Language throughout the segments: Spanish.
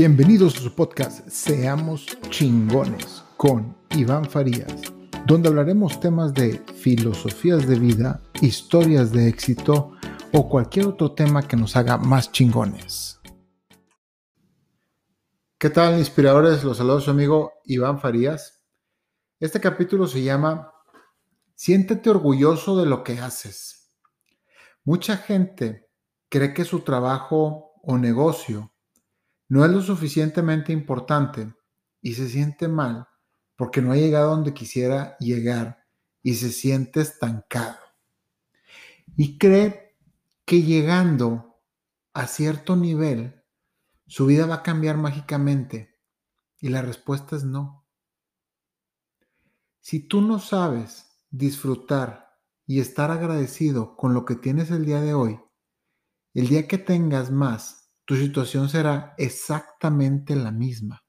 Bienvenidos a su podcast Seamos chingones con Iván Farías, donde hablaremos temas de filosofías de vida, historias de éxito o cualquier otro tema que nos haga más chingones. ¿Qué tal, inspiradores? Los saludos su amigo Iván Farías. Este capítulo se llama Siéntete orgulloso de lo que haces. Mucha gente cree que su trabajo o negocio no es lo suficientemente importante y se siente mal porque no ha llegado donde quisiera llegar y se siente estancado. Y cree que llegando a cierto nivel, su vida va a cambiar mágicamente. Y la respuesta es no. Si tú no sabes disfrutar y estar agradecido con lo que tienes el día de hoy, el día que tengas más, tu situación será exactamente la misma.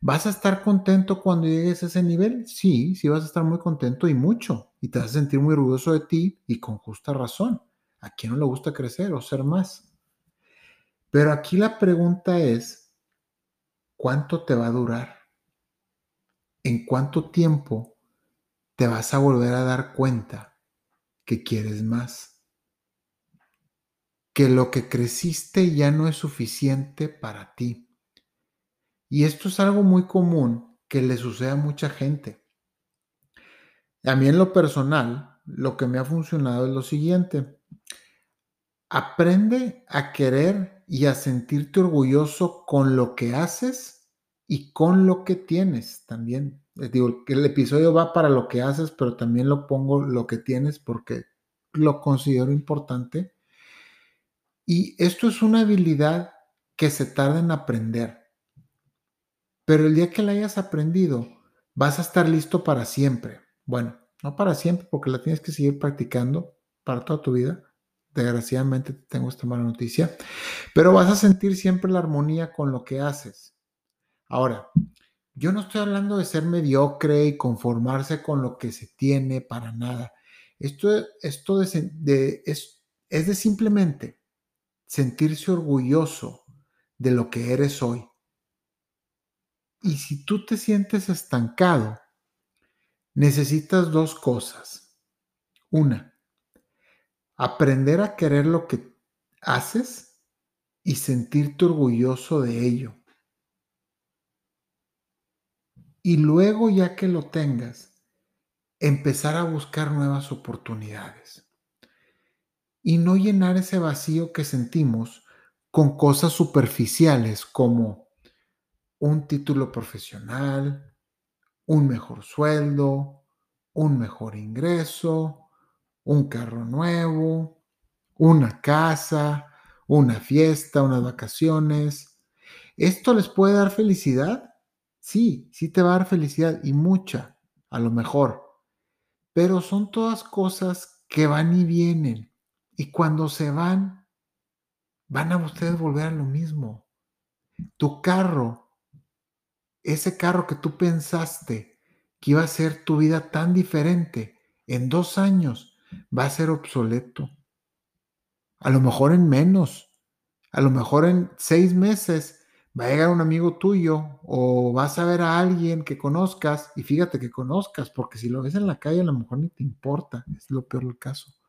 ¿Vas a estar contento cuando llegues a ese nivel? Sí, sí vas a estar muy contento y mucho. Y te vas a sentir muy orgulloso de ti y con justa razón. ¿A quién no le gusta crecer o ser más? Pero aquí la pregunta es, ¿cuánto te va a durar? ¿En cuánto tiempo te vas a volver a dar cuenta que quieres más? Que lo que creciste ya no es suficiente para ti. Y esto es algo muy común que le sucede a mucha gente. A mí en lo personal, lo que me ha funcionado es lo siguiente. Aprende a querer y a sentirte orgulloso con lo que haces y con lo que tienes también. Les digo, el episodio va para lo que haces, pero también lo pongo lo que tienes porque lo considero importante y esto es una habilidad que se tarda en aprender. Pero el día que la hayas aprendido, vas a estar listo para siempre. Bueno, no para siempre, porque la tienes que seguir practicando para toda tu vida. Desgraciadamente tengo esta mala noticia. Pero vas a sentir siempre la armonía con lo que haces. Ahora, yo no estoy hablando de ser mediocre y conformarse con lo que se tiene para nada. Esto, esto de, es, es de simplemente sentirse orgulloso de lo que eres hoy. Y si tú te sientes estancado, necesitas dos cosas. Una, aprender a querer lo que haces y sentirte orgulloso de ello. Y luego, ya que lo tengas, empezar a buscar nuevas oportunidades y no llenar ese vacío que sentimos con cosas superficiales como un título profesional, un mejor sueldo, un mejor ingreso, un carro nuevo, una casa, una fiesta, unas vacaciones. ¿Esto les puede dar felicidad? Sí, sí te va a dar felicidad y mucha, a lo mejor. Pero son todas cosas que van y vienen y cuando se van, van a ustedes volver a lo mismo. Tu carro, ese carro que tú pensaste que iba a ser tu vida tan diferente, en dos años va a ser obsoleto. A lo mejor en menos. A lo mejor en seis meses va a llegar un amigo tuyo o vas a ver a alguien que conozcas y fíjate que conozcas, porque si lo ves en la calle a lo mejor ni te importa, es lo peor del caso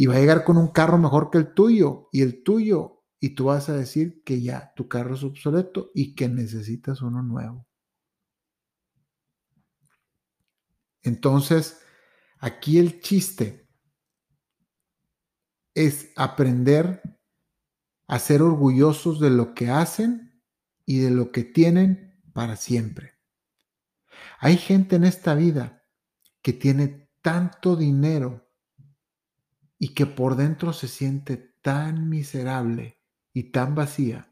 y va a llegar con un carro mejor que el tuyo y el tuyo y tú vas a decir que ya tu carro es obsoleto y que necesitas uno nuevo. Entonces, aquí el chiste es aprender a ser orgullosos de lo que hacen y de lo que tienen para siempre. Hay gente en esta vida que tiene tanto dinero y que por dentro se siente tan miserable y tan vacía.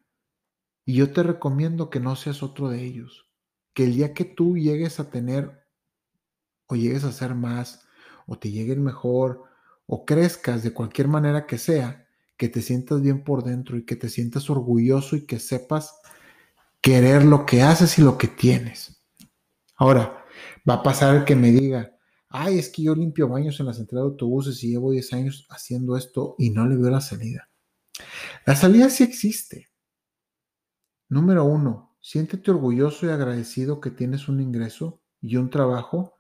Y yo te recomiendo que no seas otro de ellos. Que el día que tú llegues a tener o llegues a ser más o te lleguen mejor o crezcas de cualquier manera que sea, que te sientas bien por dentro y que te sientas orgulloso y que sepas querer lo que haces y lo que tienes. Ahora, va a pasar el que me diga, ay, es que yo limpio baños en la central de autobuses y llevo 10 años haciendo esto y no le veo la salida. La salida sí existe. número uno, siéntete orgulloso y agradecido que tienes un ingreso y un trabajo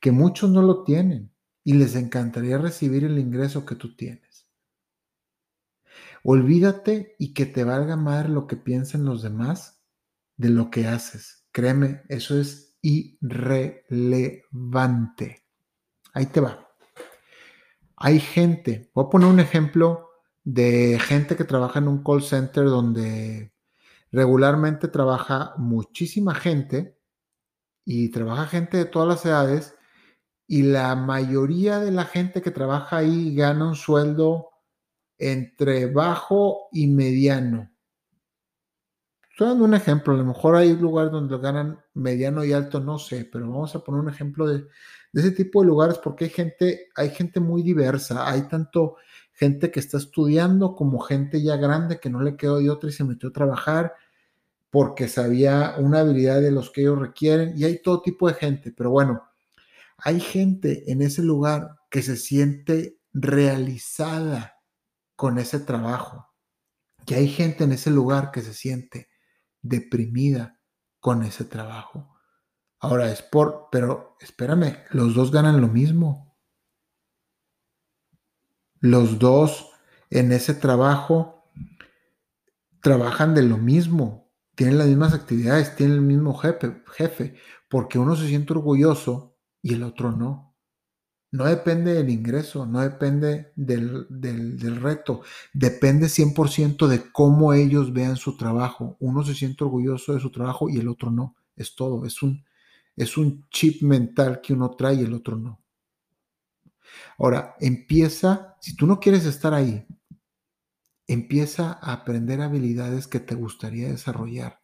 que muchos no lo tienen y les encantaría recibir el ingreso que tú tienes. Olvídate y que te valga madre lo que piensen los demás de lo que haces. Créeme, eso es irrelevante. Ahí te va. Hay gente, voy a poner un ejemplo de gente que trabaja en un call center donde regularmente trabaja muchísima gente y trabaja gente de todas las edades y la mayoría de la gente que trabaja ahí gana un sueldo entre bajo y mediano. Estoy dando un ejemplo, a lo mejor hay lugares donde ganan mediano y alto, no sé, pero vamos a poner un ejemplo de, de ese tipo de lugares porque hay gente, hay gente muy diversa, hay tanto gente que está estudiando como gente ya grande que no le quedó de otra y se metió a trabajar porque sabía una habilidad de los que ellos requieren y hay todo tipo de gente, pero bueno, hay gente en ese lugar que se siente realizada con ese trabajo y hay gente en ese lugar que se siente deprimida con ese trabajo. Ahora es por, pero espérame, los dos ganan lo mismo los dos en ese trabajo trabajan de lo mismo, tienen las mismas actividades, tienen el mismo jefe, jefe, porque uno se siente orgulloso y el otro no. No depende del ingreso, no depende del, del, reto, depende 100% de cómo ellos vean su trabajo. Uno se siente orgulloso de su trabajo y el otro no. Es todo, es un, es un chip mental que uno trae y el otro no. Ahora, empieza, si tú no quieres estar ahí, empieza a aprender habilidades que te gustaría desarrollar.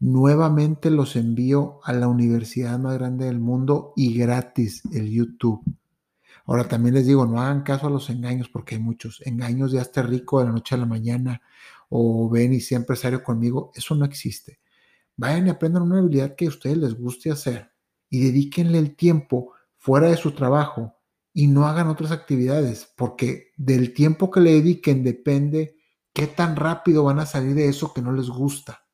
Nuevamente los envío a la universidad más grande del mundo y gratis, el YouTube. Ahora también les digo, no hagan caso a los engaños porque hay muchos. Engaños de hasta rico de la noche a la mañana o ven y sea empresario conmigo. Eso no existe. Vayan y aprendan una habilidad que a ustedes les guste hacer y dedíquenle el tiempo fuera de su trabajo y no hagan otras actividades, porque del tiempo que le dediquen depende qué tan rápido van a salir de eso que no les gusta.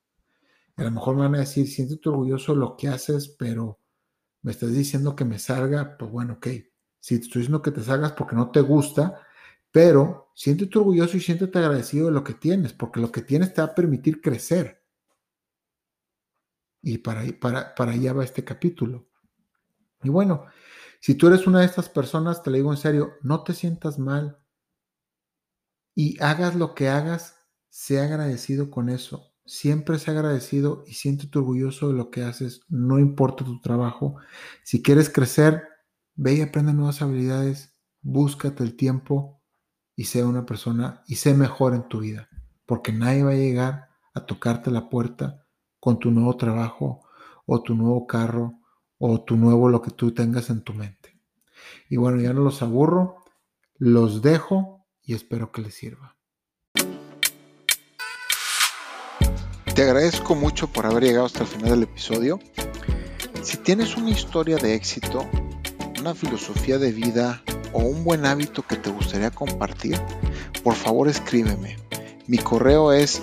A lo mejor me van a decir, siéntete orgulloso de lo que haces, pero me estás diciendo que me salga, pues bueno, ok. Si te estoy diciendo que te salgas porque no te gusta, pero siéntete orgulloso y siéntete agradecido de lo que tienes, porque lo que tienes te va a permitir crecer. Y para, para, para allá va este capítulo. Y bueno, si tú eres una de estas personas, te lo digo en serio, no te sientas mal y hagas lo que hagas, sea agradecido con eso. Siempre sea agradecido y siéntete orgulloso de lo que haces, no importa tu trabajo. Si quieres crecer, ve y aprende nuevas habilidades, búscate el tiempo y sea una persona y sé mejor en tu vida, porque nadie va a llegar a tocarte la puerta con tu nuevo trabajo o tu nuevo carro o tu nuevo lo que tú tengas en tu mente. Y bueno, ya no los aburro, los dejo y espero que les sirva. Te agradezco mucho por haber llegado hasta el final del episodio. Si tienes una historia de éxito, una filosofía de vida o un buen hábito que te gustaría compartir, por favor escríbeme. Mi correo es